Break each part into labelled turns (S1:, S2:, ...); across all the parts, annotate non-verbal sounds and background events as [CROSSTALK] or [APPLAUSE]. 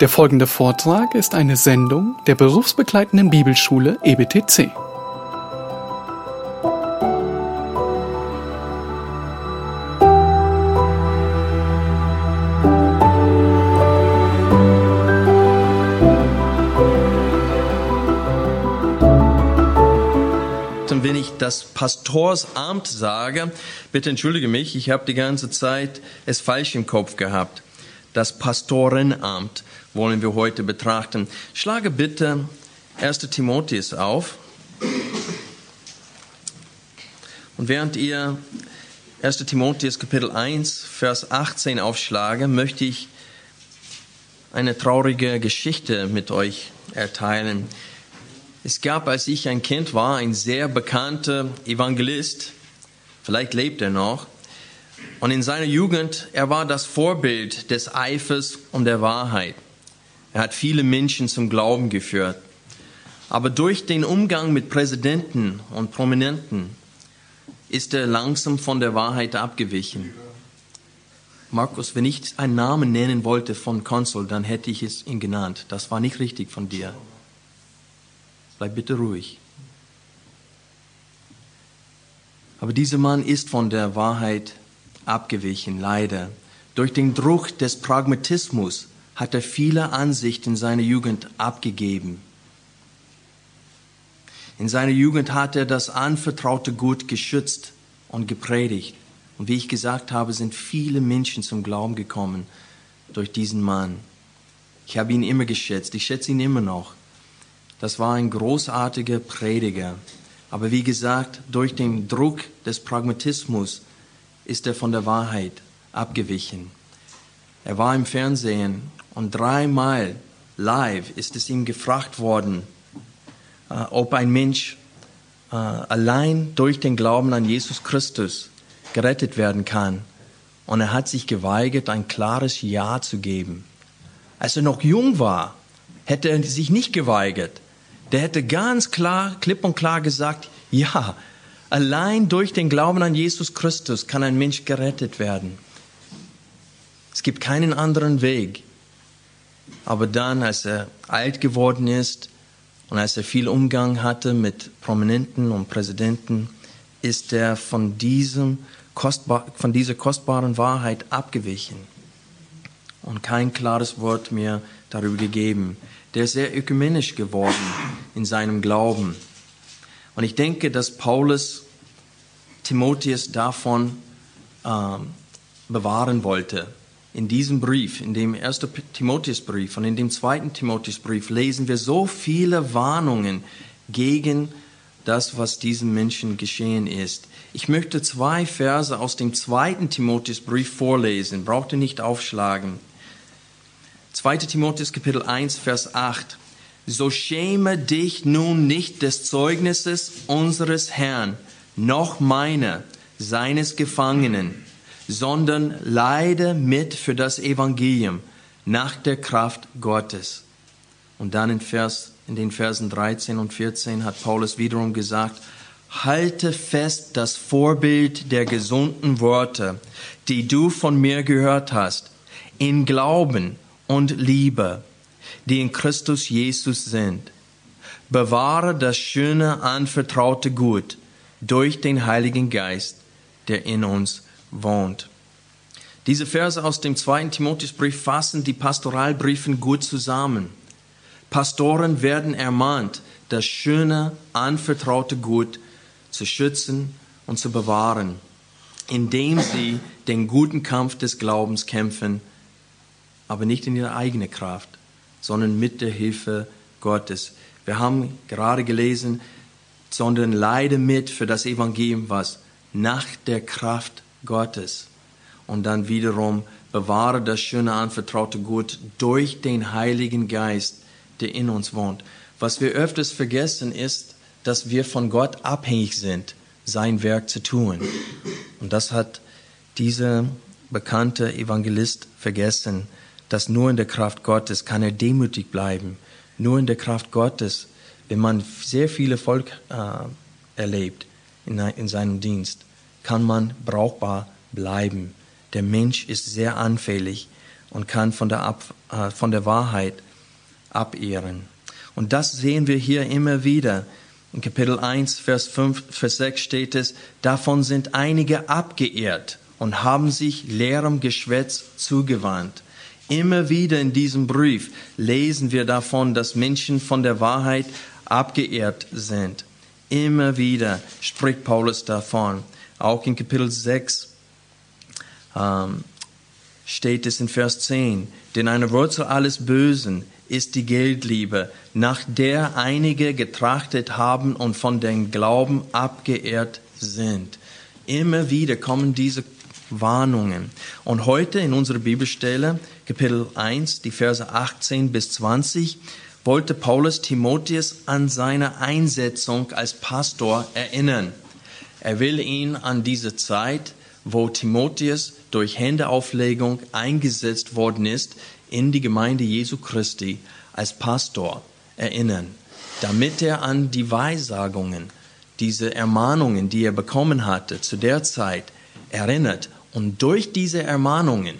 S1: Der folgende Vortrag ist eine Sendung der berufsbegleitenden Bibelschule EBTC.
S2: Wenn ich das Pastorsamt sage, bitte entschuldige mich, ich habe die ganze Zeit es falsch im Kopf gehabt. Das Pastorenamt wollen wir heute betrachten. Schlage bitte 1. Timotheus auf. Und während ihr 1. Timotheus Kapitel 1, Vers 18 aufschlage, möchte ich eine traurige Geschichte mit euch erteilen. Es gab, als ich ein Kind war, ein sehr bekannter Evangelist. Vielleicht lebt er noch. Und in seiner Jugend, er war das Vorbild des Eifers und der Wahrheit. Er hat viele Menschen zum Glauben geführt. Aber durch den Umgang mit Präsidenten und Prominenten ist er langsam von der Wahrheit abgewichen. Markus, wenn ich einen Namen nennen wollte von Konsul, dann hätte ich es ihn genannt. Das war nicht richtig von dir. Bleib bitte ruhig. Aber dieser Mann ist von der Wahrheit abgewichen, leider. Durch den Druck des Pragmatismus hat er viele Ansichten seiner Jugend abgegeben. In seiner Jugend hat er das anvertraute Gut geschützt und gepredigt. Und wie ich gesagt habe, sind viele Menschen zum Glauben gekommen durch diesen Mann. Ich habe ihn immer geschätzt, ich schätze ihn immer noch. Das war ein großartiger Prediger. Aber wie gesagt, durch den Druck des Pragmatismus ist er von der Wahrheit abgewichen. Er war im Fernsehen und dreimal live ist es ihm gefragt worden, äh, ob ein Mensch äh, allein durch den Glauben an Jesus Christus gerettet werden kann. Und er hat sich geweigert, ein klares Ja zu geben. Als er noch jung war, hätte er sich nicht geweigert. Der hätte ganz klar, klipp und klar gesagt, ja, allein durch den Glauben an Jesus Christus kann ein Mensch gerettet werden. Es gibt keinen anderen Weg. Aber dann, als er alt geworden ist und als er viel Umgang hatte mit Prominenten und Präsidenten, ist er von, diesem kostbar, von dieser kostbaren Wahrheit abgewichen und kein klares Wort mehr darüber gegeben. Der ist sehr ökumenisch geworden in seinem Glauben. Und ich denke, dass Paulus Timotheus davon ähm, bewahren wollte. In diesem Brief, in dem ersten Timotheusbrief und in dem zweiten Timotheusbrief lesen wir so viele Warnungen gegen das, was diesem Menschen geschehen ist. Ich möchte zwei Verse aus dem zweiten Timotheusbrief vorlesen. Braucht ihr nicht aufschlagen. 2. Timotheus Kapitel 1, Vers 8. So schäme dich nun nicht des Zeugnisses unseres Herrn, noch meiner, seines Gefangenen, sondern leide mit für das Evangelium nach der Kraft Gottes. Und dann in, Vers, in den Versen 13 und 14 hat Paulus wiederum gesagt, halte fest das Vorbild der gesunden Worte, die du von mir gehört hast, in Glauben und Liebe, die in Christus Jesus sind. Bewahre das schöne, anvertraute Gut durch den Heiligen Geist, der in uns wohnt. Diese Verse aus dem zweiten Timotheusbrief fassen die Pastoralbriefen gut zusammen. Pastoren werden ermahnt, das schöne, anvertraute Gut zu schützen und zu bewahren, indem sie den guten Kampf des Glaubens kämpfen, aber nicht in ihrer eigenen Kraft, sondern mit der Hilfe Gottes. Wir haben gerade gelesen, sondern leide mit für das Evangelium, was nach der Kraft Gottes. Und dann wiederum bewahre das schöne anvertraute Gut durch den Heiligen Geist, der in uns wohnt. Was wir öfters vergessen ist, dass wir von Gott abhängig sind, sein Werk zu tun. Und das hat dieser bekannte Evangelist vergessen, dass nur in der Kraft Gottes kann er demütig bleiben. Nur in der Kraft Gottes, wenn man sehr viele Volk äh, erlebt in, in seinem Dienst, kann man brauchbar bleiben. Der Mensch ist sehr anfällig und kann von der, Ab, äh, von der Wahrheit abehren. Und das sehen wir hier immer wieder. In Kapitel 1, Vers 5, Vers 6 steht es, davon sind einige abgeehrt und haben sich leerem Geschwätz zugewandt. Immer wieder in diesem Brief lesen wir davon, dass Menschen von der Wahrheit abgeehrt sind. Immer wieder spricht Paulus davon. Auch in Kapitel 6 ähm, steht es in Vers 10, denn eine Wurzel alles Bösen ist die Geldliebe, nach der einige getrachtet haben und von dem Glauben abgeehrt sind. Immer wieder kommen diese Warnungen. Und heute in unserer Bibelstelle, Kapitel 1, die Verse 18 bis 20, wollte Paulus Timotheus an seine Einsetzung als Pastor erinnern. Er will ihn an diese Zeit, wo Timotheus durch Händeauflegung eingesetzt worden ist, in die Gemeinde Jesu Christi als Pastor erinnern, damit er an die Weissagungen, diese Ermahnungen, die er bekommen hatte zu der Zeit, erinnert und durch diese Ermahnungen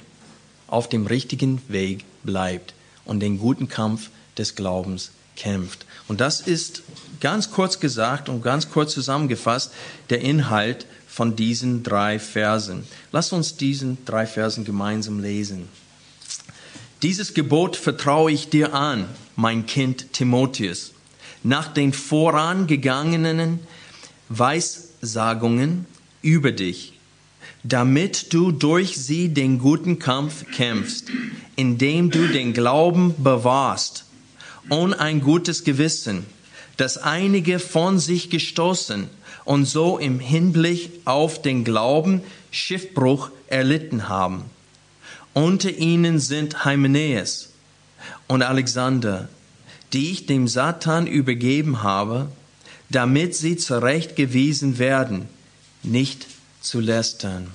S2: auf dem richtigen Weg bleibt und den guten Kampf des Glaubens kämpft. Und das ist ganz kurz gesagt und ganz kurz zusammengefasst der Inhalt von diesen drei Versen. Lass uns diesen drei Versen gemeinsam lesen. Dieses Gebot vertraue ich dir an, mein Kind Timotheus, nach den vorangegangenen Weissagungen über dich, damit du durch sie den guten Kampf kämpfst, indem du den Glauben bewahrst und ein gutes Gewissen, das einige von sich gestoßen und so im Hinblick auf den Glauben Schiffbruch erlitten haben. Unter ihnen sind Hymenäus und Alexander, die ich dem Satan übergeben habe, damit sie zurechtgewiesen werden, nicht zu lästern.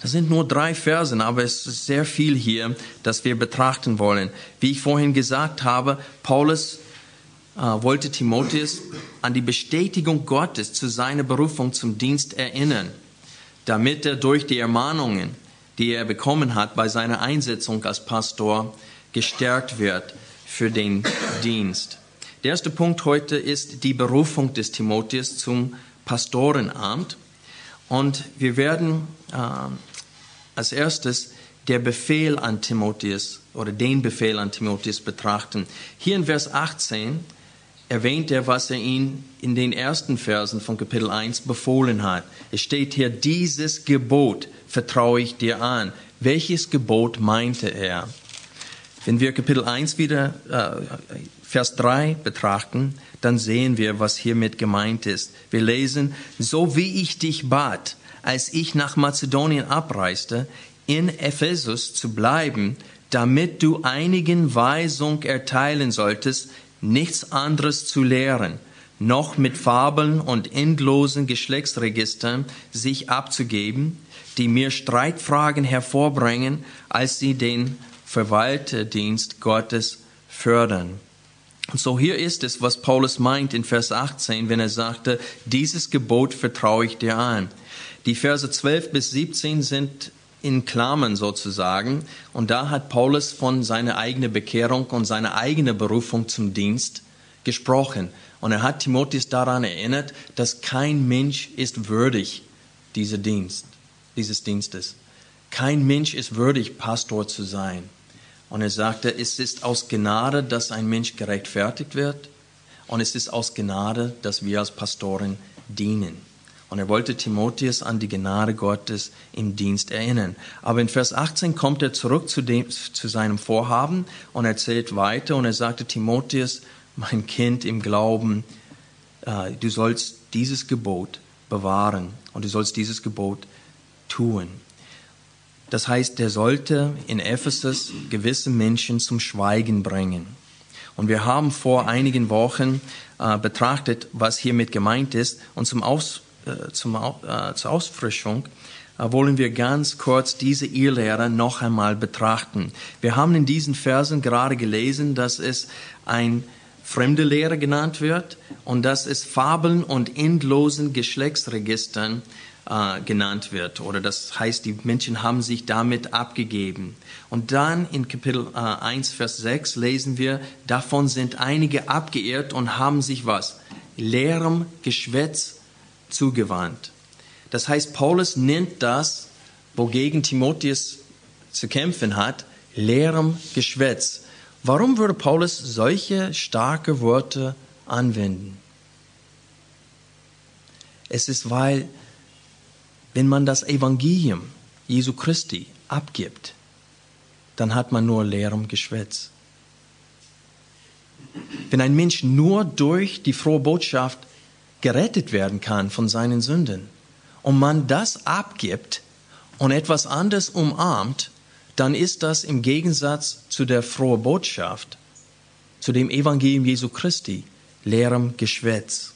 S2: Das sind nur drei Versen, aber es ist sehr viel hier, das wir betrachten wollen. Wie ich vorhin gesagt habe, Paulus äh, wollte Timotheus an die Bestätigung Gottes zu seiner Berufung zum Dienst erinnern, damit er durch die Ermahnungen, die er bekommen hat bei seiner Einsetzung als Pastor, gestärkt wird für den Dienst. Der erste Punkt heute ist die Berufung des Timotheus zum Pastorenamt. Und wir werden äh, als erstes der Befehl an Timotheus oder den Befehl an Timotheus betrachten. Hier in Vers 18 erwähnt er, was er ihn in den ersten Versen von Kapitel 1 befohlen hat. Es steht hier, dieses Gebot vertraue ich dir an. Welches Gebot meinte er? Wenn wir Kapitel 1 wieder, äh, Vers 3 betrachten, dann sehen wir, was hiermit gemeint ist. Wir lesen, so wie ich dich bat, als ich nach Mazedonien abreiste, in Ephesus zu bleiben, damit du einigen Weisung erteilen solltest, nichts anderes zu lehren, noch mit Fabeln und endlosen Geschlechtsregistern sich abzugeben, die mir Streitfragen hervorbringen, als sie den Verwalterdienst Gottes fördern. Und so hier ist es, was Paulus meint in Vers 18, wenn er sagte, dieses Gebot vertraue ich dir an. Die Verse 12 bis 17 sind in Klammern sozusagen. Und da hat Paulus von seiner eigenen Bekehrung und seiner eigenen Berufung zum Dienst gesprochen. Und er hat Timotheus daran erinnert, dass kein Mensch ist würdig dieser Dienst, dieses Dienstes. Kein Mensch ist würdig, Pastor zu sein. Und er sagte, es ist aus Gnade, dass ein Mensch gerechtfertigt wird. Und es ist aus Gnade, dass wir als Pastoren dienen. Und er wollte Timotheus an die Gnade Gottes im Dienst erinnern. Aber in Vers 18 kommt er zurück zu, dem, zu seinem Vorhaben und erzählt weiter und er sagte, Timotheus, mein Kind im Glauben, äh, du sollst dieses Gebot bewahren und du sollst dieses Gebot tun. Das heißt, er sollte in Ephesus gewisse Menschen zum Schweigen bringen. Und wir haben vor einigen Wochen äh, betrachtet, was hiermit gemeint ist. Und zum Aus, äh, zum, äh, zur Ausfrischung äh, wollen wir ganz kurz diese Irrlehre noch einmal betrachten. Wir haben in diesen Versen gerade gelesen, dass es ein fremde Lehre genannt wird und dass es Fabeln und endlosen Geschlechtsregistern äh, genannt wird. Oder das heißt, die Menschen haben sich damit abgegeben. Und dann in Kapitel äh, 1, Vers 6 lesen wir, davon sind einige abgeirrt und haben sich was? Leerem Geschwätz zugewandt. Das heißt, Paulus nennt das, wogegen Timotheus zu kämpfen hat, leerem Geschwätz. Warum würde Paulus solche starke Worte anwenden? Es ist, weil wenn man das Evangelium Jesu Christi abgibt, dann hat man nur leerem Geschwätz. Wenn ein Mensch nur durch die frohe Botschaft gerettet werden kann von seinen Sünden und man das abgibt und etwas anderes umarmt, dann ist das im Gegensatz zu der frohen Botschaft, zu dem Evangelium Jesu Christi, leerem Geschwätz.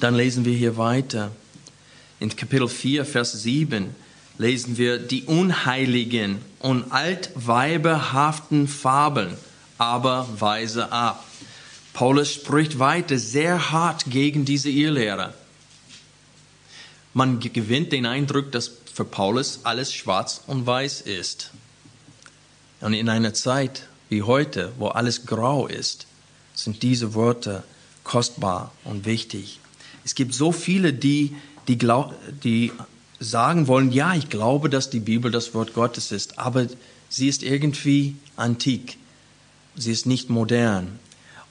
S2: Dann lesen wir hier weiter. In Kapitel 4, Vers 7 lesen wir die unheiligen und altweiberhaften Fabeln, aber weise ab. Paulus spricht weiter sehr hart gegen diese Irrlehrer. Man gewinnt den Eindruck, dass für Paulus alles schwarz und weiß ist. Und in einer Zeit wie heute, wo alles grau ist, sind diese Worte kostbar und wichtig. Es gibt so viele, die die, glaub, die sagen wollen, ja, ich glaube, dass die Bibel das Wort Gottes ist, aber sie ist irgendwie antik. Sie ist nicht modern.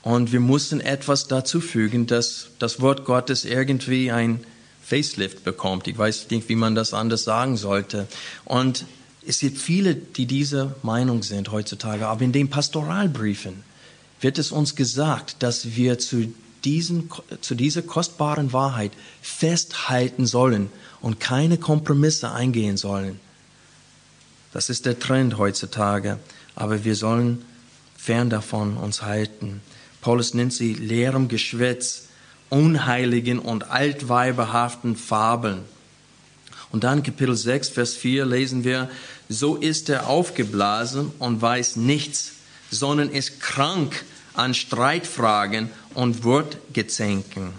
S2: Und wir mussten etwas dazu fügen, dass das Wort Gottes irgendwie ein Facelift bekommt. Ich weiß nicht, wie man das anders sagen sollte. Und es gibt viele, die dieser Meinung sind heutzutage. Aber in den Pastoralbriefen wird es uns gesagt, dass wir zu diesen, zu dieser kostbaren Wahrheit festhalten sollen und keine Kompromisse eingehen sollen. Das ist der Trend heutzutage, aber wir sollen fern davon uns halten. Paulus nennt sie leerem Geschwätz, unheiligen und altweiberhaften Fabeln. Und dann Kapitel 6, Vers 4 lesen wir, so ist er aufgeblasen und weiß nichts, sondern ist krank an Streitfragen und Wortgezänken.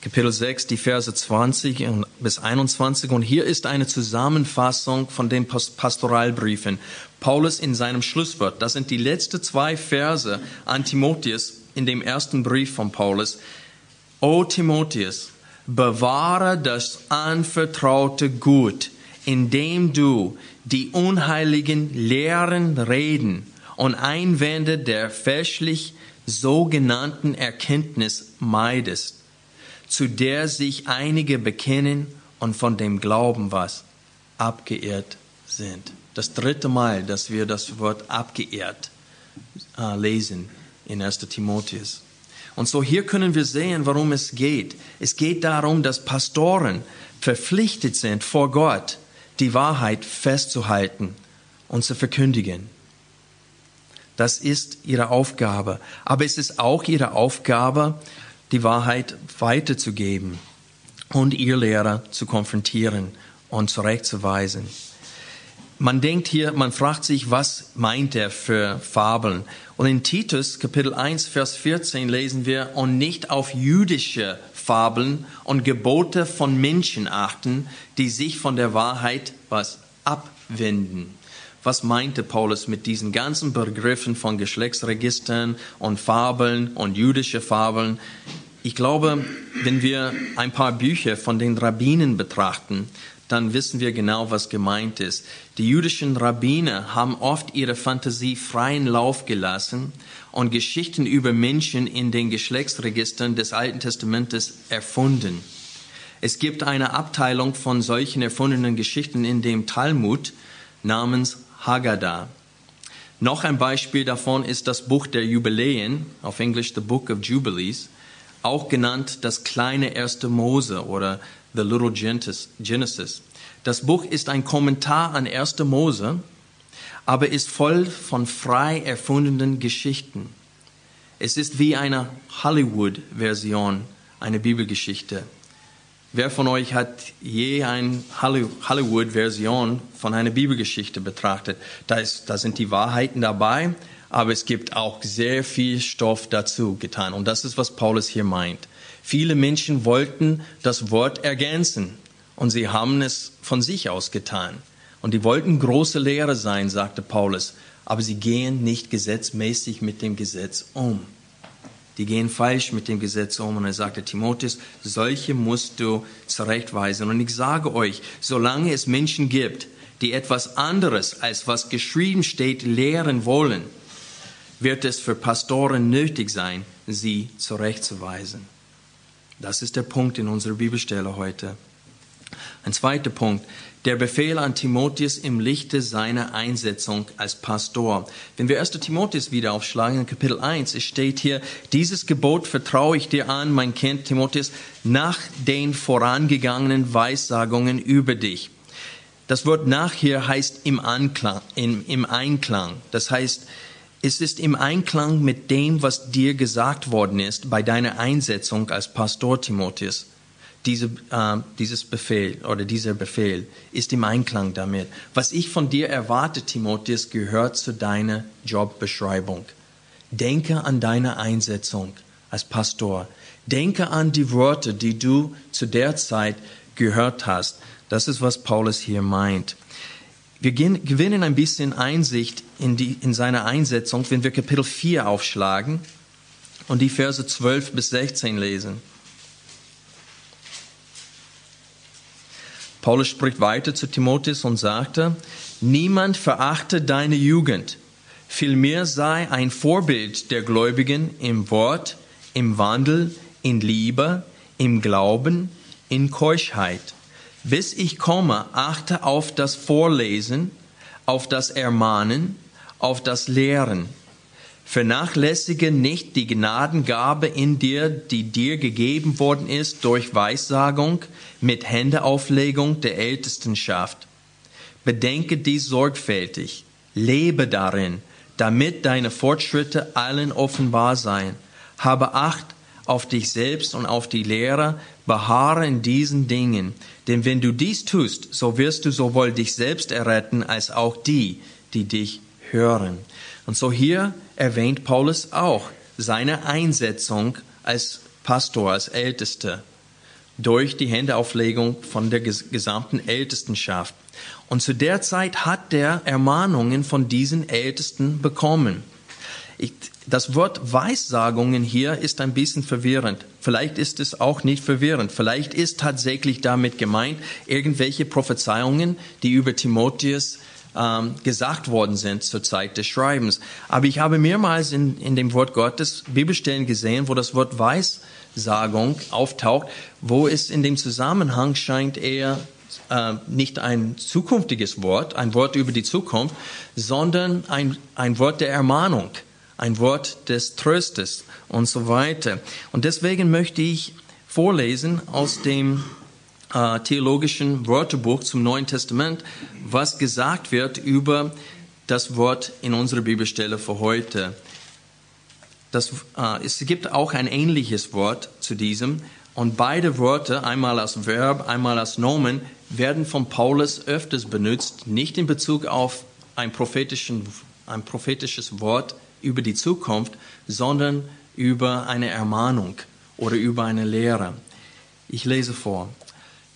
S2: Kapitel 6, die Verse 20 bis 21. Und hier ist eine Zusammenfassung von den Pastoralbriefen. Paulus in seinem Schlusswort. Das sind die letzten zwei Verse an Timotheus in dem ersten Brief von Paulus. O Timotheus, bewahre das anvertraute Gut, indem du die unheiligen leeren Reden und Einwände der fälschlich sogenannten Erkenntnis meidest, zu der sich einige bekennen und von dem Glauben was abgeehrt sind. Das dritte Mal, dass wir das Wort abgeehrt äh, lesen in 1. Timotheus. Und so hier können wir sehen, warum es geht. Es geht darum, dass Pastoren verpflichtet sind, vor Gott die Wahrheit festzuhalten und zu verkündigen. Das ist ihre Aufgabe. Aber es ist auch ihre Aufgabe, die Wahrheit weiterzugeben und ihr Lehrer zu konfrontieren und zurechtzuweisen. Man denkt hier, man fragt sich, was meint er für Fabeln? Und in Titus Kapitel 1, Vers 14 lesen wir, und nicht auf jüdische Fabeln und Gebote von Menschen achten, die sich von der Wahrheit was abwenden was meinte Paulus mit diesen ganzen Begriffen von Geschlechtsregistern und Fabeln und jüdische Fabeln. Ich glaube, wenn wir ein paar Bücher von den Rabbinen betrachten, dann wissen wir genau, was gemeint ist. Die jüdischen Rabbiner haben oft ihre Fantasie freien Lauf gelassen und Geschichten über Menschen in den Geschlechtsregistern des Alten Testamentes erfunden. Es gibt eine Abteilung von solchen erfundenen Geschichten in dem Talmud namens Haggadah. Noch ein Beispiel davon ist das Buch der Jubiläen, auf Englisch The Book of Jubilees, auch genannt das kleine erste Mose oder The Little Genesis. Das Buch ist ein Kommentar an 1. Mose, aber ist voll von frei erfundenen Geschichten. Es ist wie eine Hollywood-Version einer Bibelgeschichte. Wer von euch hat je eine Hollywood-Version von einer Bibelgeschichte betrachtet? Da, ist, da sind die Wahrheiten dabei, aber es gibt auch sehr viel Stoff dazu getan. Und das ist, was Paulus hier meint. Viele Menschen wollten das Wort ergänzen und sie haben es von sich aus getan. Und die wollten große Lehrer sein, sagte Paulus, aber sie gehen nicht gesetzmäßig mit dem Gesetz um. Die gehen falsch mit dem Gesetz um. Und er sagte, Timotheus, solche musst du zurechtweisen. Und ich sage euch, solange es Menschen gibt, die etwas anderes als was geschrieben steht lehren wollen, wird es für Pastoren nötig sein, sie zurechtzuweisen. Das ist der Punkt in unserer Bibelstelle heute. Ein zweiter Punkt, der Befehl an Timotheus im Lichte seiner Einsetzung als Pastor. Wenn wir 1. Timotheus wieder aufschlagen, in Kapitel 1, es steht hier, dieses Gebot vertraue ich dir an, mein Kind Timotheus, nach den vorangegangenen Weissagungen über dich. Das Wort nach hier heißt im Anklang, im, im Einklang. Das heißt, es ist im Einklang mit dem, was dir gesagt worden ist bei deiner Einsetzung als Pastor Timotheus diese, äh, dieses Befehl oder dieser Befehl ist im Einklang damit. Was ich von dir erwarte, Timotheus, gehört zu deiner Jobbeschreibung. Denke an deine Einsetzung als Pastor. Denke an die Worte, die du zu der Zeit gehört hast. Das ist, was Paulus hier meint. Wir gewinnen ein bisschen Einsicht in, die, in seine Einsetzung, wenn wir Kapitel 4 aufschlagen und die Verse 12 bis 16 lesen. Paulus spricht weiter zu Timotheus und sagte, niemand verachte deine Jugend, vielmehr sei ein Vorbild der Gläubigen im Wort, im Wandel, in Liebe, im Glauben, in Keuschheit. Bis ich komme, achte auf das Vorlesen, auf das Ermahnen, auf das Lehren Vernachlässige nicht die Gnadengabe in dir, die dir gegeben worden ist durch Weissagung mit Händeauflegung der Ältestenschaft. Bedenke dies sorgfältig, lebe darin, damit deine Fortschritte allen offenbar seien. Habe Acht auf dich selbst und auf die Lehrer, beharre in diesen Dingen, denn wenn du dies tust, so wirst du sowohl dich selbst erretten als auch die, die dich hören. Und so hier erwähnt Paulus auch seine Einsetzung als Pastor, als Ältester durch die Händeauflegung von der gesamten Ältestenschaft. Und zu der Zeit hat er Ermahnungen von diesen Ältesten bekommen. Ich, das Wort Weissagungen hier ist ein bisschen verwirrend. Vielleicht ist es auch nicht verwirrend. Vielleicht ist tatsächlich damit gemeint irgendwelche Prophezeiungen, die über Timotheus ähm, gesagt worden sind zur Zeit des Schreibens. Aber ich habe mehrmals in, in dem Wort Gottes Bibelstellen gesehen, wo das Wort Weissagung auftaucht, wo es in dem Zusammenhang scheint eher äh, nicht ein zukünftiges Wort, ein Wort über die Zukunft, sondern ein, ein Wort der Ermahnung, ein Wort des Tröstes und so weiter. Und deswegen möchte ich vorlesen aus dem äh, theologischen Wörterbuch zum Neuen Testament, was gesagt wird über das Wort in unserer Bibelstelle für heute. Das, äh, es gibt auch ein ähnliches Wort zu diesem und beide Worte, einmal als Verb, einmal als Nomen, werden von Paulus öfters benutzt, nicht in Bezug auf ein, prophetischen, ein prophetisches Wort über die Zukunft, sondern über eine Ermahnung oder über eine Lehre. Ich lese vor.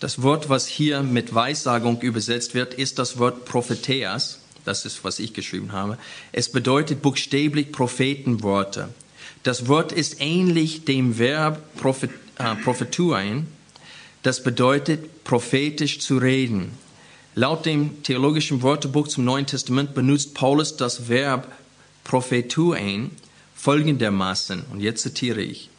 S2: Das Wort, was hier mit Weissagung übersetzt wird, ist das Wort Propheteas. Das ist, was ich geschrieben habe. Es bedeutet buchstäblich Prophetenworte. Das Wort ist ähnlich dem Verb äh, prophetuein. Das bedeutet prophetisch zu reden. Laut dem theologischen Wörterbuch zum Neuen Testament benutzt Paulus das Verb prophetuein folgendermaßen, und jetzt zitiere ich,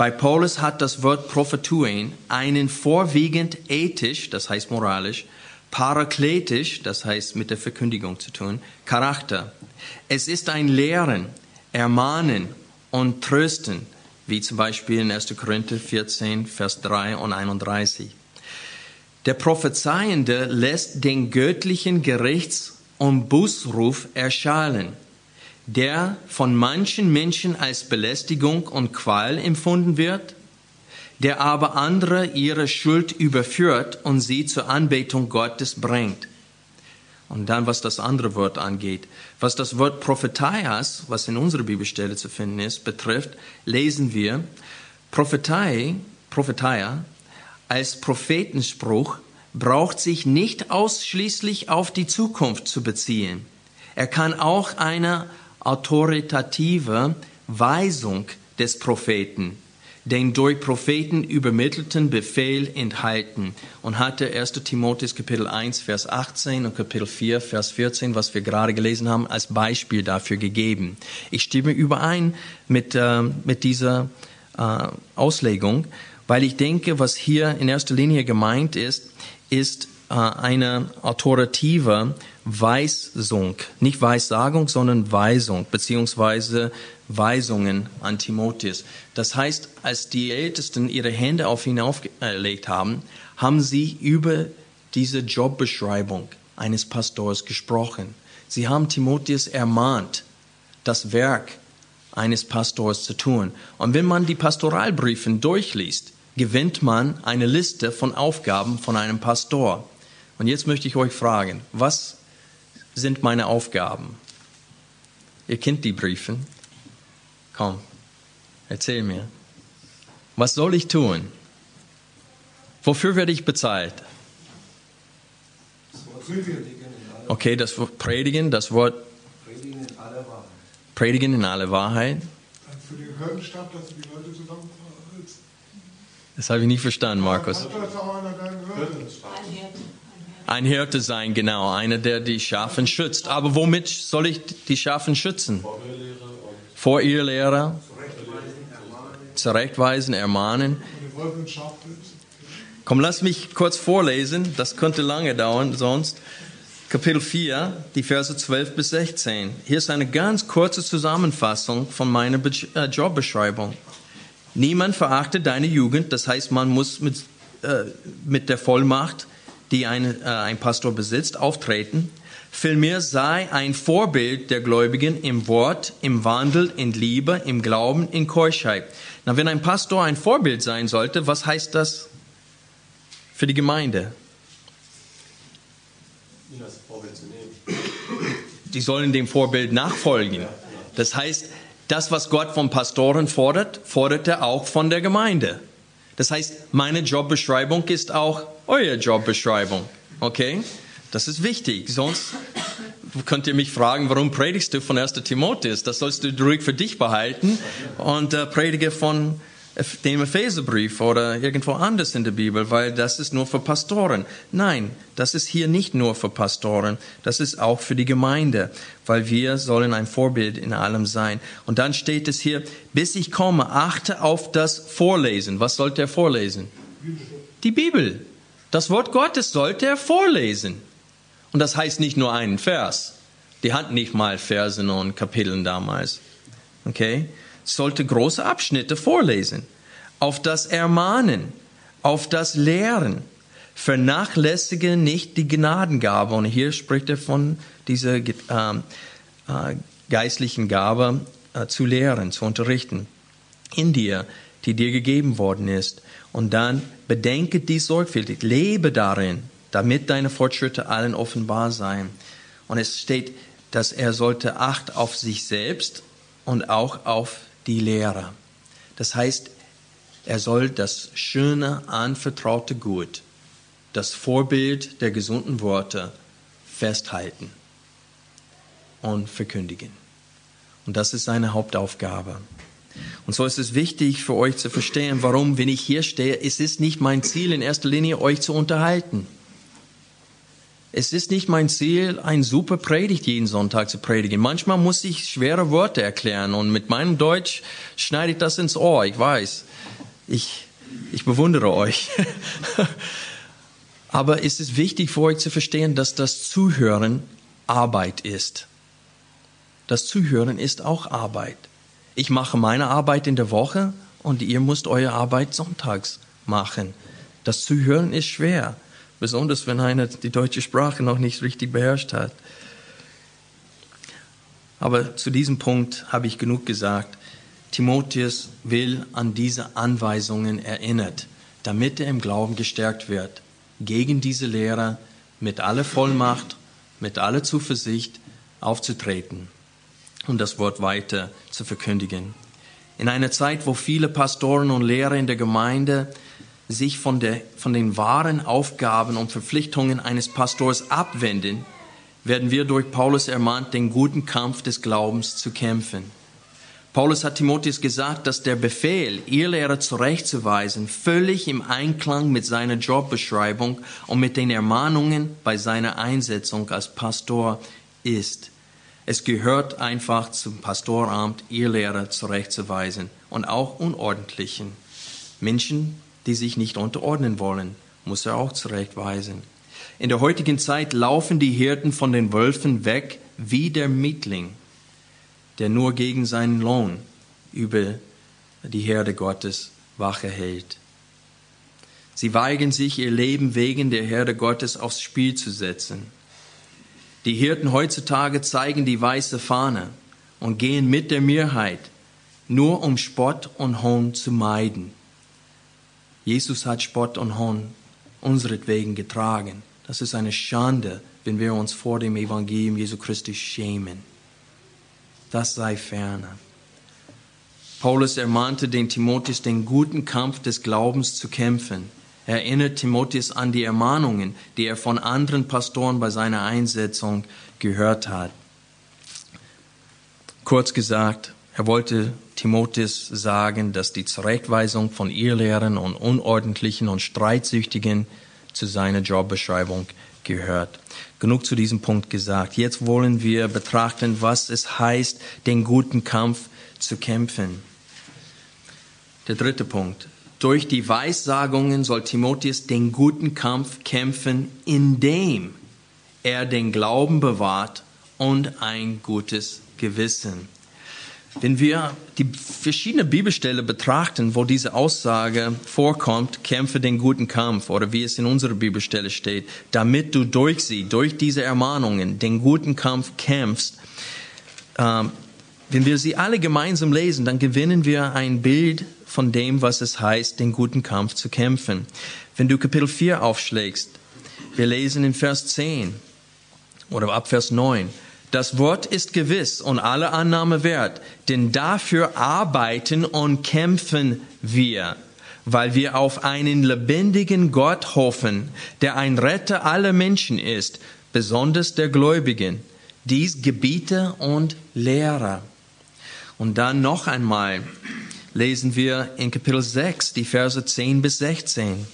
S2: bei Paulus hat das Wort prophetuein einen vorwiegend ethisch, das heißt moralisch, parakletisch, das heißt mit der Verkündigung zu tun, Charakter. Es ist ein Lehren, Ermahnen und Trösten, wie zum Beispiel in 1. Korinther 14, Vers 3 und 31. Der Prophezeiende lässt den göttlichen Gerichts- und Bußruf erschallen der von manchen Menschen als Belästigung und Qual empfunden wird, der aber andere ihre Schuld überführt und sie zur Anbetung Gottes bringt. Und dann, was das andere Wort angeht, was das Wort Prophetias, was in unserer Bibelstelle zu finden ist, betrifft, lesen wir, Prophetei, Prophetia als Prophetenspruch braucht sich nicht ausschließlich auf die Zukunft zu beziehen. Er kann auch eine autoritative Weisung des Propheten, den durch Propheten übermittelten Befehl enthalten und hatte 1. Timotheus Kapitel 1 Vers 18 und Kapitel 4 Vers 14, was wir gerade gelesen haben, als Beispiel dafür gegeben. Ich stimme überein mit, äh, mit dieser äh, Auslegung, weil ich denke, was hier in erster Linie gemeint ist, ist äh, eine autoritative Weisung, nicht Weissagung, sondern Weisung, beziehungsweise Weisungen an Timotheus. Das heißt, als die Ältesten ihre Hände auf ihn aufgelegt haben, haben sie über diese Jobbeschreibung eines Pastors gesprochen. Sie haben Timotheus ermahnt, das Werk eines Pastors zu tun. Und wenn man die Pastoralbriefe durchliest, gewinnt man eine Liste von Aufgaben von einem Pastor. Und jetzt möchte ich euch fragen, was sind meine Aufgaben? Ihr kennt die Briefe. Komm, erzähl mir. Was soll ich tun? Wofür werde ich bezahlt? Okay, das Wort predigen, das Wort predigen in aller Wahrheit. Für den Hirtenstab, dass die Leute. Das habe ich nicht verstanden, Markus. Ein Hirte sein, genau, einer, der die Schafen schützt. Aber womit soll ich die Schafen schützen? Vor ihr Lehrer, zurechtweisen, ermahnen. Komm, lass mich kurz vorlesen, das könnte lange dauern sonst. Kapitel 4, die Verse 12 bis 16. Hier ist eine ganz kurze Zusammenfassung von meiner Be äh, Jobbeschreibung. Niemand verachtet deine Jugend, das heißt, man muss mit, äh, mit der Vollmacht, die ein, äh, ein Pastor besitzt, auftreten. Vielmehr sei ein Vorbild der Gläubigen im Wort, im Wandel, in Liebe, im Glauben, in Keuschheit. Na, wenn ein Pastor ein Vorbild sein sollte, was heißt das für die Gemeinde? Die sollen dem Vorbild nachfolgen. Das heißt, das, was Gott von Pastoren fordert, fordert er auch von der Gemeinde. Das heißt, meine Jobbeschreibung ist auch eure Jobbeschreibung. Okay? Das ist wichtig. Sonst könnt ihr mich fragen, warum predigst du von 1. Timotheus? Das sollst du ruhig für dich behalten und äh, predige von dem Epheserbrief oder irgendwo anders in der Bibel, weil das ist nur für Pastoren. Nein, das ist hier nicht nur für Pastoren, das ist auch für die Gemeinde, weil wir sollen ein Vorbild in allem sein. Und dann steht es hier, bis ich komme, achte auf das Vorlesen. Was sollte er vorlesen? Die Bibel. Das Wort Gottes sollte er vorlesen. Und das heißt nicht nur einen Vers. Die hatten nicht mal Versen und Kapiteln damals. Okay? sollte große Abschnitte vorlesen. Auf das Ermahnen, auf das Lehren. Vernachlässige nicht die Gnadengabe. Und hier spricht er von dieser äh, äh, geistlichen Gabe äh, zu lehren, zu unterrichten. In dir, die dir gegeben worden ist. Und dann bedenke dies sorgfältig, lebe darin, damit deine Fortschritte allen offenbar seien. Und es steht, dass er sollte Acht auf sich selbst und auch auf die Lehrer. Das heißt, er soll das schöne, anvertraute Gut, das Vorbild der gesunden Worte festhalten und verkündigen. Und das ist seine Hauptaufgabe. Und so ist es wichtig für euch zu verstehen, warum, wenn ich hier stehe, es ist nicht mein Ziel in erster Linie, euch zu unterhalten. Es ist nicht mein Ziel, ein super Predigt jeden Sonntag zu predigen. Manchmal muss ich schwere Worte erklären und mit meinem Deutsch schneide ich das ins Ohr. Ich weiß. Ich, ich bewundere euch. [LAUGHS] Aber es ist wichtig für euch zu verstehen, dass das Zuhören Arbeit ist. Das Zuhören ist auch Arbeit. Ich mache meine Arbeit in der Woche und ihr müsst eure Arbeit sonntags machen. Das Zuhören ist schwer. Besonders wenn einer die deutsche Sprache noch nicht richtig beherrscht hat. Aber zu diesem Punkt habe ich genug gesagt. Timotheus will an diese Anweisungen erinnert, damit er im Glauben gestärkt wird, gegen diese Lehrer mit aller Vollmacht, mit aller Zuversicht aufzutreten und das Wort weiter zu verkündigen. In einer Zeit, wo viele Pastoren und Lehrer in der Gemeinde sich von, der, von den wahren Aufgaben und Verpflichtungen eines Pastors abwenden, werden wir durch Paulus ermahnt, den guten Kampf des Glaubens zu kämpfen. Paulus hat Timotheus gesagt, dass der Befehl, ihr Lehrer zurechtzuweisen, völlig im Einklang mit seiner Jobbeschreibung und mit den Ermahnungen bei seiner Einsetzung als Pastor ist. Es gehört einfach zum Pastoramt, ihr Lehrer zurechtzuweisen und auch unordentlichen Menschen, die sich nicht unterordnen wollen, muss er auch zurechtweisen. In der heutigen Zeit laufen die Hirten von den Wölfen weg wie der Mietling der nur gegen seinen Lohn über die Herde Gottes Wache hält. Sie weigern sich, ihr Leben wegen der Herde Gottes aufs Spiel zu setzen. Die Hirten heutzutage zeigen die weiße Fahne und gehen mit der Mehrheit, nur um Spott und Hohn zu meiden. Jesus hat Spott und Hohn unseretwegen getragen. Das ist eine Schande, wenn wir uns vor dem Evangelium Jesu Christi schämen das sei ferne. Paulus ermahnte den Timotheus, den guten Kampf des Glaubens zu kämpfen. Er erinnert Timotheus an die Ermahnungen, die er von anderen Pastoren bei seiner Einsetzung gehört hat. Kurz gesagt, er wollte Timotheus sagen, dass die Zurechtweisung von Irrlehrern und Unordentlichen und Streitsüchtigen zu seiner Jobbeschreibung gehört. Genug zu diesem Punkt gesagt. Jetzt wollen wir betrachten, was es heißt, den guten Kampf zu kämpfen. Der dritte Punkt. Durch die Weissagungen soll Timotheus den guten Kampf kämpfen, indem er den Glauben bewahrt und ein gutes Gewissen. Wenn wir die verschiedenen Bibelstellen betrachten, wo diese Aussage vorkommt, kämpfe den guten Kampf, oder wie es in unserer Bibelstelle steht, damit du durch sie, durch diese Ermahnungen, den guten Kampf kämpfst, ähm, wenn wir sie alle gemeinsam lesen, dann gewinnen wir ein Bild von dem, was es heißt, den guten Kampf zu kämpfen. Wenn du Kapitel 4 aufschlägst, wir lesen in Vers 10 oder ab Vers 9, das Wort ist gewiss und alle Annahme wert, denn dafür arbeiten und kämpfen wir, weil wir auf einen lebendigen Gott hoffen, der ein Retter aller Menschen ist, besonders der Gläubigen, dies Gebieter und Lehrer. Und dann noch einmal lesen wir in Kapitel 6 die Verse 10 bis 16.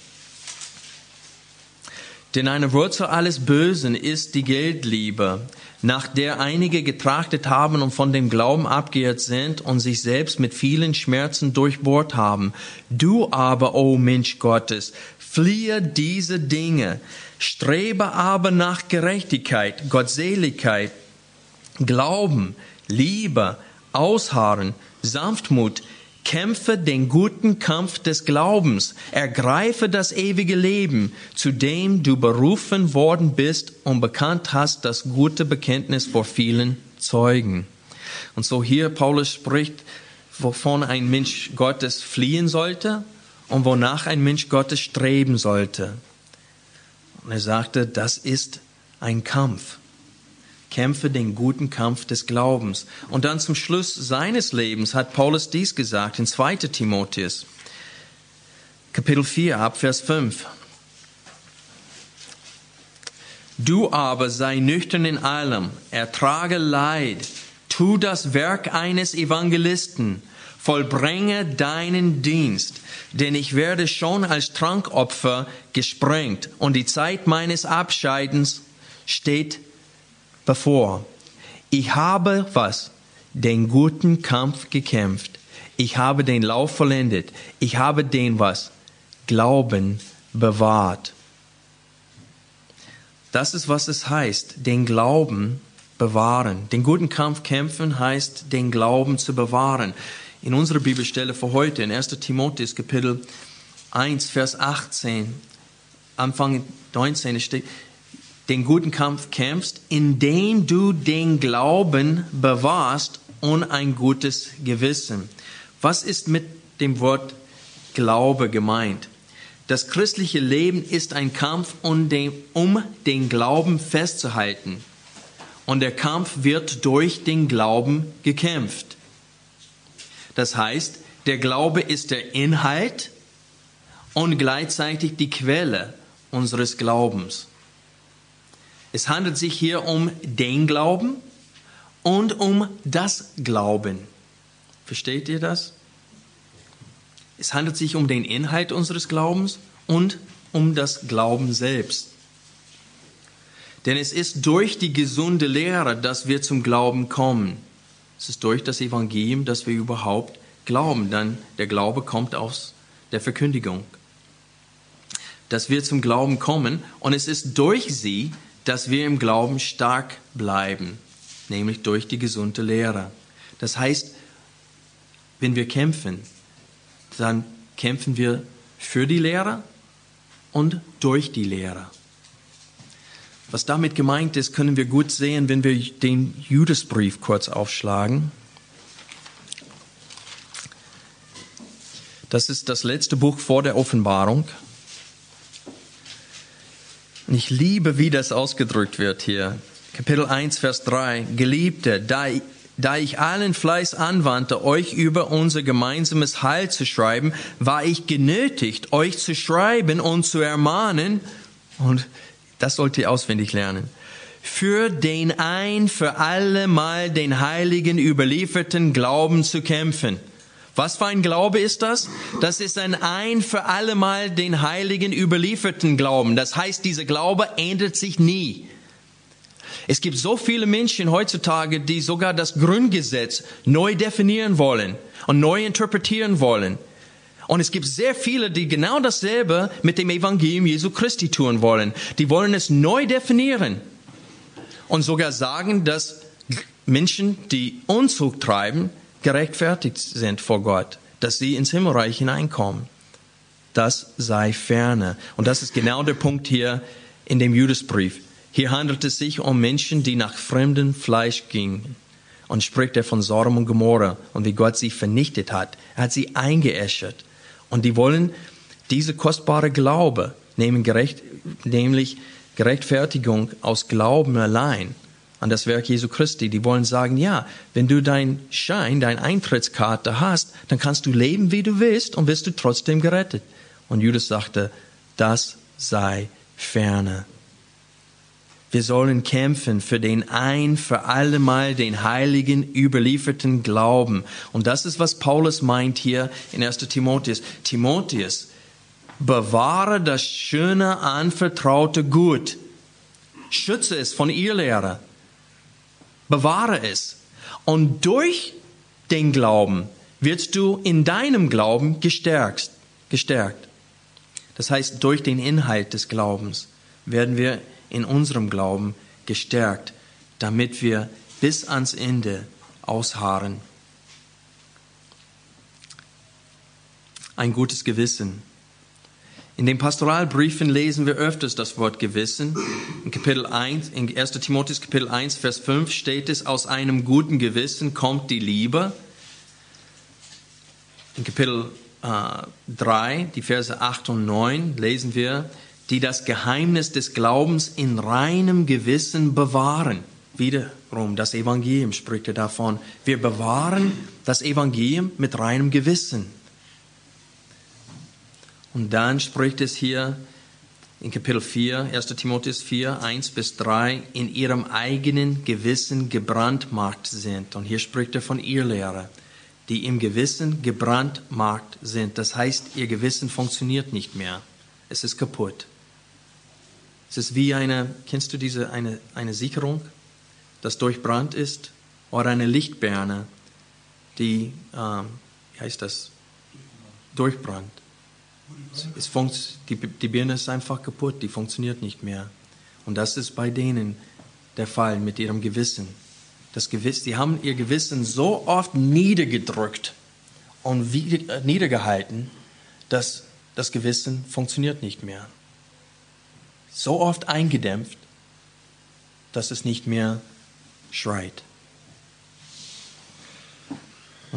S2: Denn eine Wurzel alles Bösen ist die Geldliebe, nach der einige getrachtet haben und von dem Glauben abgehört sind und sich selbst mit vielen Schmerzen durchbohrt haben. Du aber, o oh Mensch Gottes, fliehe diese Dinge, strebe aber nach Gerechtigkeit, Gottseligkeit, Glauben, Liebe, Ausharren, Sanftmut, Kämpfe den guten Kampf des Glaubens, ergreife das ewige Leben, zu dem du berufen worden bist und bekannt hast das gute Bekenntnis vor vielen Zeugen. Und so hier Paulus spricht, wovon ein Mensch Gottes fliehen sollte und wonach ein Mensch Gottes streben sollte. Und er sagte, das ist ein Kampf kämpfe den guten Kampf des Glaubens. Und dann zum Schluss seines Lebens hat Paulus dies gesagt in 2 Timotheus, Kapitel 4, Abvers 5. Du aber sei nüchtern in allem, ertrage Leid, tu das Werk eines Evangelisten, vollbringe deinen Dienst, denn ich werde schon als Trankopfer gesprengt und die Zeit meines Abscheidens steht bevor. Ich habe was? Den guten Kampf gekämpft. Ich habe den Lauf vollendet. Ich habe den was? Glauben bewahrt. Das ist, was es heißt, den Glauben bewahren. Den guten Kampf kämpfen heißt, den Glauben zu bewahren. In unserer Bibelstelle für heute, in 1 Timotheus Kapitel 1, Vers 18, Anfang 19 steht, den guten Kampf kämpfst, indem du den Glauben bewahrst und ein gutes Gewissen. Was ist mit dem Wort Glaube gemeint? Das christliche Leben ist ein Kampf, um den, um den Glauben festzuhalten. Und der Kampf wird durch den Glauben gekämpft. Das heißt, der Glaube ist der Inhalt und gleichzeitig die Quelle unseres Glaubens. Es handelt sich hier um den Glauben und um das Glauben. Versteht ihr das? Es handelt sich um den Inhalt unseres Glaubens und um das Glauben selbst. Denn es ist durch die gesunde Lehre, dass wir zum Glauben kommen. Es ist durch das Evangelium, dass wir überhaupt glauben. Dann der Glaube kommt aus der Verkündigung. Dass wir zum Glauben kommen und es ist durch sie, dass wir im Glauben stark bleiben, nämlich durch die gesunde Lehre. Das heißt, wenn wir kämpfen, dann kämpfen wir für die Lehre und durch die Lehre. Was damit gemeint ist, können wir gut sehen, wenn wir den Judasbrief kurz aufschlagen. Das ist das letzte Buch vor der Offenbarung. Und ich liebe, wie das ausgedrückt wird hier. Kapitel 1, Vers 3. Geliebte, da da ich allen Fleiß anwandte, euch über unser gemeinsames Heil zu schreiben, war ich genötigt, euch zu schreiben und zu ermahnen, und das sollt ihr auswendig lernen, für den ein für alle Mal den Heiligen überlieferten Glauben zu kämpfen. Was für ein Glaube ist das? Das ist ein ein für alle Mal den Heiligen überlieferten Glauben. Das heißt, dieser Glaube ändert sich nie. Es gibt so viele Menschen heutzutage, die sogar das Grundgesetz neu definieren wollen und neu interpretieren wollen. Und es gibt sehr viele, die genau dasselbe mit dem Evangelium Jesu Christi tun wollen. Die wollen es neu definieren und sogar sagen, dass Menschen, die Unzug treiben, gerechtfertigt sind vor Gott, dass sie ins Himmelreich hineinkommen. Das sei ferne. Und das ist genau der Punkt hier in dem Judasbrief. Hier handelt es sich um Menschen, die nach fremdem Fleisch gingen. Und spricht er von Sodom und Gomorra und wie Gott sie vernichtet hat. Er hat sie eingeäschert. Und die wollen diese kostbare Glaube, nämlich Gerechtfertigung aus Glauben allein an das Werk Jesu Christi. Die wollen sagen, ja, wenn du dein Schein, dein Eintrittskarte hast, dann kannst du leben, wie du willst und wirst du trotzdem gerettet. Und Judas sagte, das sei ferne wir sollen kämpfen für den ein für allemal den Heiligen überlieferten Glauben. Und das ist, was Paulus meint hier in 1. Timotheus. Timotheus, bewahre das schöne, anvertraute Gut. Schütze es von ihr Lehre. Bewahre es. Und durch den Glauben wirst du in deinem Glauben gestärkt. gestärkt. Das heißt, durch den Inhalt des Glaubens werden wir in unserem Glauben gestärkt, damit wir bis ans Ende ausharren. Ein gutes Gewissen. In den Pastoralbriefen lesen wir öfters das Wort Gewissen. In Kapitel 1, in 1. Timotheus Kapitel 1, Vers 5 steht es, aus einem guten Gewissen kommt die Liebe. In Kapitel äh, 3, die Verse 8 und 9 lesen wir, die das Geheimnis des Glaubens in reinem Gewissen bewahren. Wiederum, das Evangelium spricht davon. Wir bewahren das Evangelium mit reinem Gewissen. Und dann spricht es hier in Kapitel 4, 1 Timotheus 4, 1 bis 3, in ihrem eigenen Gewissen gebrandmarkt sind. Und hier spricht er von ihr Lehre, die im Gewissen gebrandmarkt sind. Das heißt, ihr Gewissen funktioniert nicht mehr. Es ist kaputt. Es ist wie eine, kennst du diese, eine, eine Sicherung, das durchbrannt ist, oder eine Lichtbirne, die, ähm, wie heißt das, durchbrannt. Es funkt, die, die Birne ist einfach kaputt, die funktioniert nicht mehr. Und das ist bei denen der Fall mit ihrem Gewissen. Das Gewissen, sie haben ihr Gewissen so oft niedergedrückt und niedergehalten, dass das Gewissen funktioniert nicht mehr so oft eingedämpft, dass es nicht mehr schreit.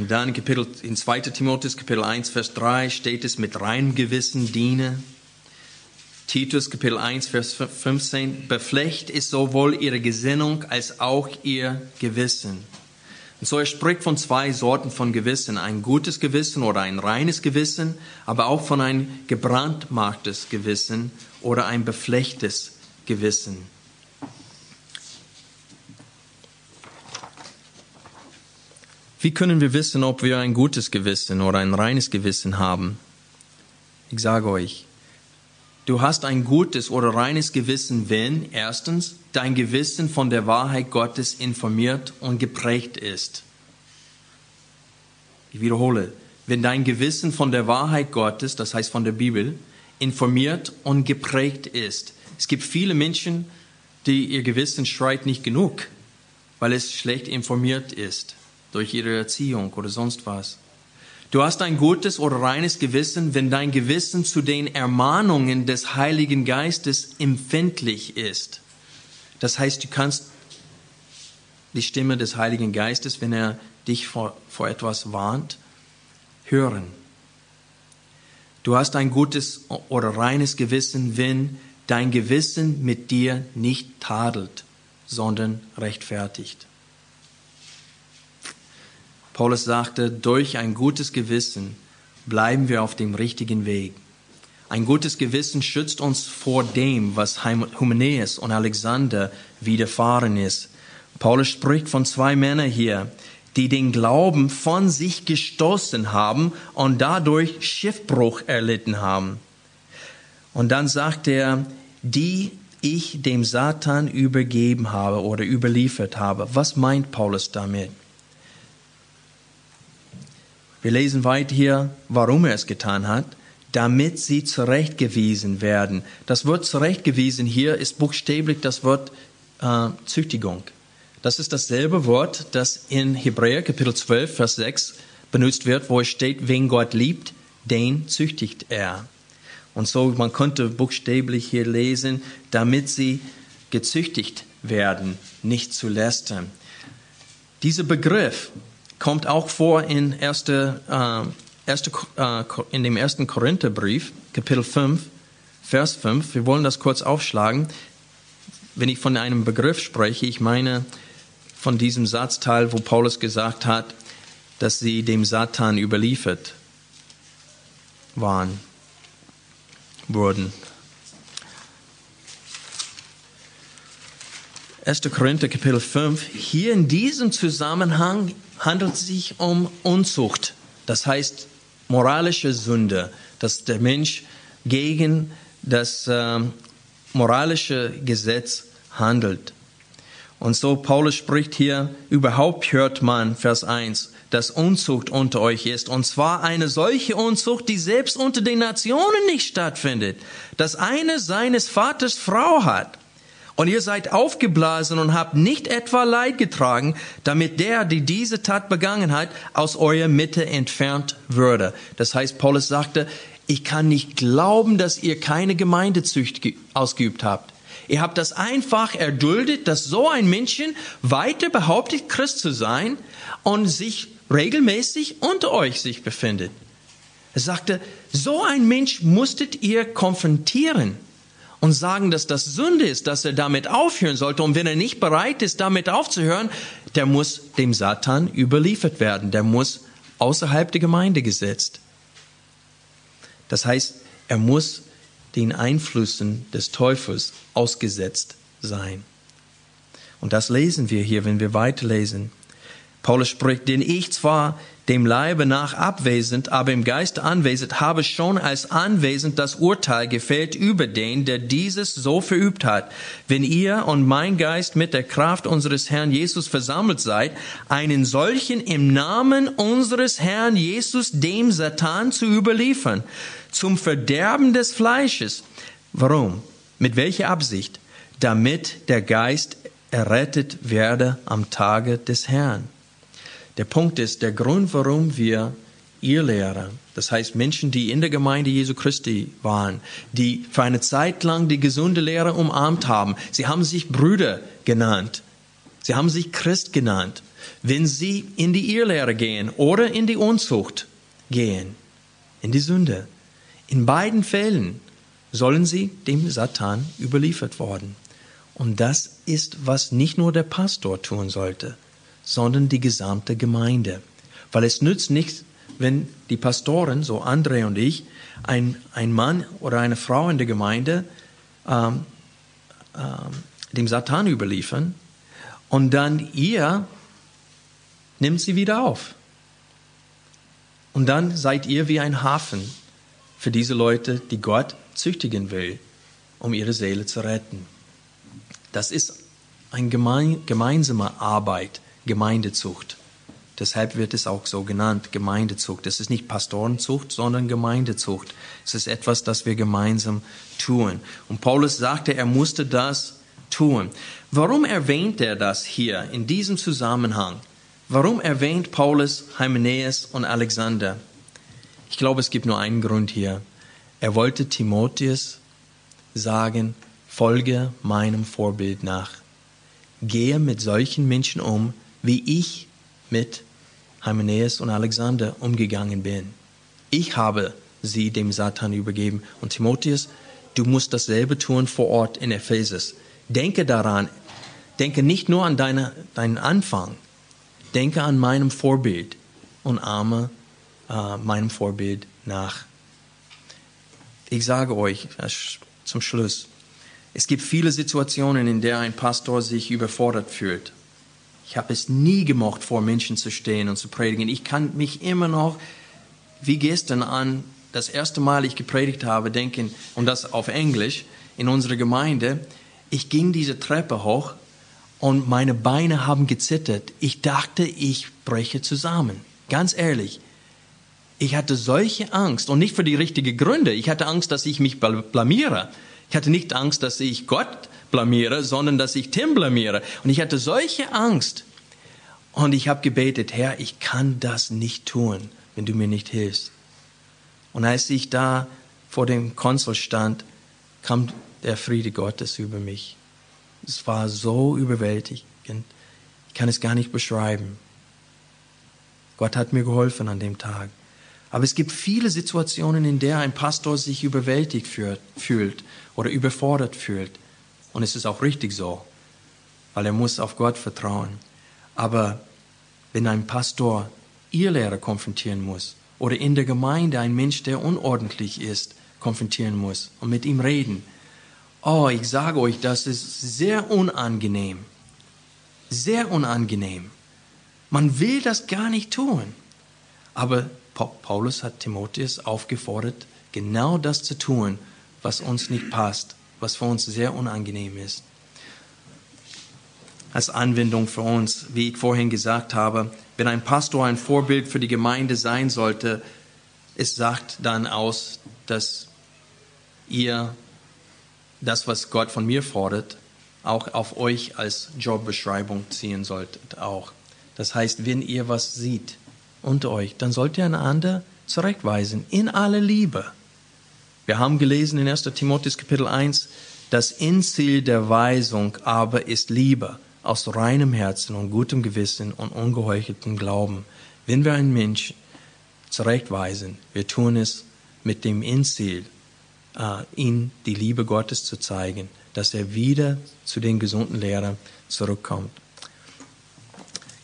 S2: Und dann in, Kapitel, in 2. Timotheus Kapitel 1, Vers 3 steht es, mit reinem Gewissen diene. Titus Kapitel 1, Vers 15, beflecht ist sowohl ihre Gesinnung als auch ihr Gewissen. Und so er spricht von zwei Sorten von Gewissen, ein gutes Gewissen oder ein reines Gewissen, aber auch von ein gebrandmarktes Gewissen oder ein beflechtes Gewissen. Wie können wir wissen, ob wir ein gutes Gewissen oder ein reines Gewissen haben? Ich sage euch, du hast ein gutes oder reines Gewissen, wenn erstens dein Gewissen von der Wahrheit Gottes informiert und geprägt ist. Ich wiederhole, wenn dein Gewissen von der Wahrheit Gottes, das heißt von der Bibel, informiert und geprägt ist. Es gibt viele Menschen, die ihr Gewissen schreit nicht genug, weil es schlecht informiert ist durch ihre Erziehung oder sonst was. Du hast ein gutes oder reines Gewissen, wenn dein Gewissen zu den Ermahnungen des Heiligen Geistes empfindlich ist. Das heißt, du kannst die Stimme des Heiligen Geistes, wenn er dich vor, vor etwas warnt, hören. Du hast ein gutes oder reines Gewissen, wenn dein Gewissen mit dir nicht tadelt, sondern rechtfertigt. Paulus sagte, durch ein gutes Gewissen bleiben wir auf dem richtigen Weg. Ein gutes Gewissen schützt uns vor dem, was Hymenäus und Alexander widerfahren ist. Paulus spricht von zwei Männern hier, die den Glauben von sich gestoßen haben und dadurch Schiffbruch erlitten haben. Und dann sagt er, die ich dem Satan übergeben habe oder überliefert habe. Was meint Paulus damit? Wir lesen weiter hier, warum er es getan hat, damit sie zurechtgewiesen werden. Das Wort zurechtgewiesen hier ist buchstäblich das Wort äh, Züchtigung. Das ist dasselbe Wort, das in Hebräer Kapitel 12, Vers 6 benutzt wird, wo es steht, wen Gott liebt, den züchtigt er. Und so, man könnte buchstäblich hier lesen, damit sie gezüchtigt werden, nicht zu lästern. Dieser Begriff kommt auch vor in, erste, äh, erste, äh, in dem ersten Korintherbrief, Kapitel 5, Vers 5. Wir wollen das kurz aufschlagen. Wenn ich von einem Begriff spreche, ich meine von diesem Satzteil, wo Paulus gesagt hat, dass sie dem Satan überliefert waren, wurden. 1. Korinther Kapitel 5, hier in diesem Zusammenhang handelt es sich um Unzucht, das heißt moralische Sünde, dass der Mensch gegen das äh, moralische Gesetz handelt. Und so Paulus spricht hier, überhaupt hört man, Vers 1, dass Unzucht unter euch ist, und zwar eine solche Unzucht, die selbst unter den Nationen nicht stattfindet, dass eine seines Vaters Frau hat und ihr seid aufgeblasen und habt nicht etwa Leid getragen, damit der, die diese Tat begangen hat, aus eurer Mitte entfernt würde. Das heißt, Paulus sagte, ich kann nicht glauben, dass ihr keine Gemeindezücht ausgeübt habt. Ihr habt das einfach erduldet, dass so ein Männchen weiter behauptet, Christ zu sein und sich regelmäßig unter euch sich befindet. Er sagte, so ein Mensch musstet ihr konfrontieren und sagen, dass das Sünde ist, dass er damit aufhören sollte. Und wenn er nicht bereit ist, damit aufzuhören, der muss dem Satan überliefert werden. Der muss außerhalb der Gemeinde gesetzt. Das heißt, er muss den Einflüssen des Teufels ausgesetzt sein. Und das lesen wir hier, wenn wir weiterlesen. Paulus spricht, denn ich zwar dem Leibe nach abwesend, aber im Geiste anwesend, habe schon als anwesend das Urteil gefällt über den, der dieses so verübt hat. Wenn ihr und mein Geist mit der Kraft unseres Herrn Jesus versammelt seid, einen solchen im Namen unseres Herrn Jesus dem Satan zu überliefern, zum Verderben des Fleisches. Warum? Mit welcher Absicht? Damit der Geist errettet werde am Tage des Herrn. Der Punkt ist, der Grund, warum wir ihr Lehrer, das heißt Menschen, die in der Gemeinde Jesu Christi waren, die für eine Zeit lang die gesunde Lehre umarmt haben, sie haben sich Brüder genannt, sie haben sich Christ genannt. Wenn sie in die Irrlehre gehen oder in die Unzucht gehen, in die Sünde, in beiden Fällen sollen sie dem Satan überliefert worden. Und das ist, was nicht nur der Pastor tun sollte, sondern die gesamte Gemeinde. Weil es nützt nichts, wenn die Pastoren, so André und ich, ein, ein Mann oder eine Frau in der Gemeinde ähm, ähm, dem Satan überliefern und dann ihr nimmt sie wieder auf. Und dann seid ihr wie ein Hafen für diese Leute, die Gott züchtigen will, um ihre Seele zu retten. Das ist eine gemein, gemeinsame Arbeit, Gemeindezucht. Deshalb wird es auch so genannt, Gemeindezucht. Es ist nicht Pastorenzucht, sondern Gemeindezucht. Es ist etwas, das wir gemeinsam tun. Und Paulus sagte, er musste das tun. Warum erwähnt er das hier in diesem Zusammenhang? Warum erwähnt Paulus Hymenäus und Alexander? Ich glaube, es gibt nur einen Grund hier. Er wollte Timotheus sagen, folge meinem Vorbild nach. Gehe mit solchen Menschen um, wie ich mit Hymenäus und Alexander umgegangen bin. Ich habe sie dem Satan übergeben. Und Timotheus, du musst dasselbe tun vor Ort in Ephesus. Denke daran, denke nicht nur an deine, deinen Anfang, denke an meinem Vorbild und ahme äh, meinem Vorbild nach. Ich sage euch äh, zum Schluss, es gibt viele Situationen, in der ein Pastor sich überfordert fühlt. Ich habe es nie gemocht, vor Menschen zu stehen und zu predigen. Ich kann mich immer noch, wie gestern an das erste Mal ich gepredigt habe, denken, und das auf Englisch, in unserer Gemeinde, ich ging diese Treppe hoch und meine Beine haben gezittert. Ich dachte, ich breche zusammen. Ganz ehrlich. Ich hatte solche Angst und nicht für die richtigen Gründe. Ich hatte Angst, dass ich mich blamiere. Ich hatte nicht Angst, dass ich Gott blamiere, sondern dass ich Tim blamiere. Und ich hatte solche Angst. Und ich habe gebetet, Herr, ich kann das nicht tun, wenn du mir nicht hilfst. Und als ich da vor dem Konsul stand, kam der Friede Gottes über mich. Es war so überwältigend. Ich kann es gar nicht beschreiben. Gott hat mir geholfen an dem Tag. Aber es gibt viele Situationen, in der ein Pastor sich überwältigt fühlt oder überfordert fühlt. Und es ist auch richtig so, weil er muss auf Gott vertrauen. Aber wenn ein Pastor ihr Lehrer konfrontieren muss oder in der Gemeinde ein Mensch, der unordentlich ist, konfrontieren muss und mit ihm reden, oh, ich sage euch, das ist sehr unangenehm. Sehr unangenehm. Man will das gar nicht tun. Aber Paulus hat Timotheus aufgefordert, genau das zu tun, was uns nicht passt was für uns sehr unangenehm ist. Als Anwendung für uns, wie ich vorhin gesagt habe, wenn ein Pastor ein Vorbild für die Gemeinde sein sollte, es sagt dann aus, dass ihr das, was Gott von mir fordert, auch auf euch als Jobbeschreibung ziehen solltet auch. Das heißt, wenn ihr was sieht unter euch, dann sollt ihr einander zurechtweisen in aller Liebe. Wir haben gelesen in 1. Timotheus Kapitel 1, das Endziel der Weisung aber ist Liebe aus reinem Herzen und gutem Gewissen und ungeheucheltem Glauben. Wenn wir einen Menschen zurechtweisen, wir tun es mit dem Endziel, äh, ihm die Liebe Gottes zu zeigen, dass er wieder zu den gesunden Lehrern zurückkommt.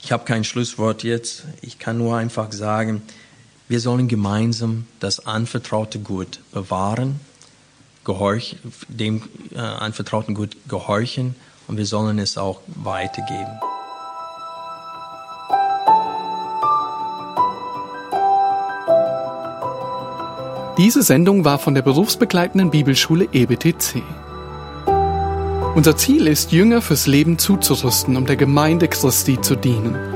S2: Ich habe kein Schlusswort jetzt. Ich kann nur einfach sagen, wir sollen gemeinsam das anvertraute Gut bewahren, gehorch, dem äh, anvertrauten Gut gehorchen und wir sollen es auch weitergeben.
S1: Diese Sendung war von der berufsbegleitenden Bibelschule EBTC. Unser Ziel ist, Jünger fürs Leben zuzurüsten, um der Gemeinde Christi zu dienen.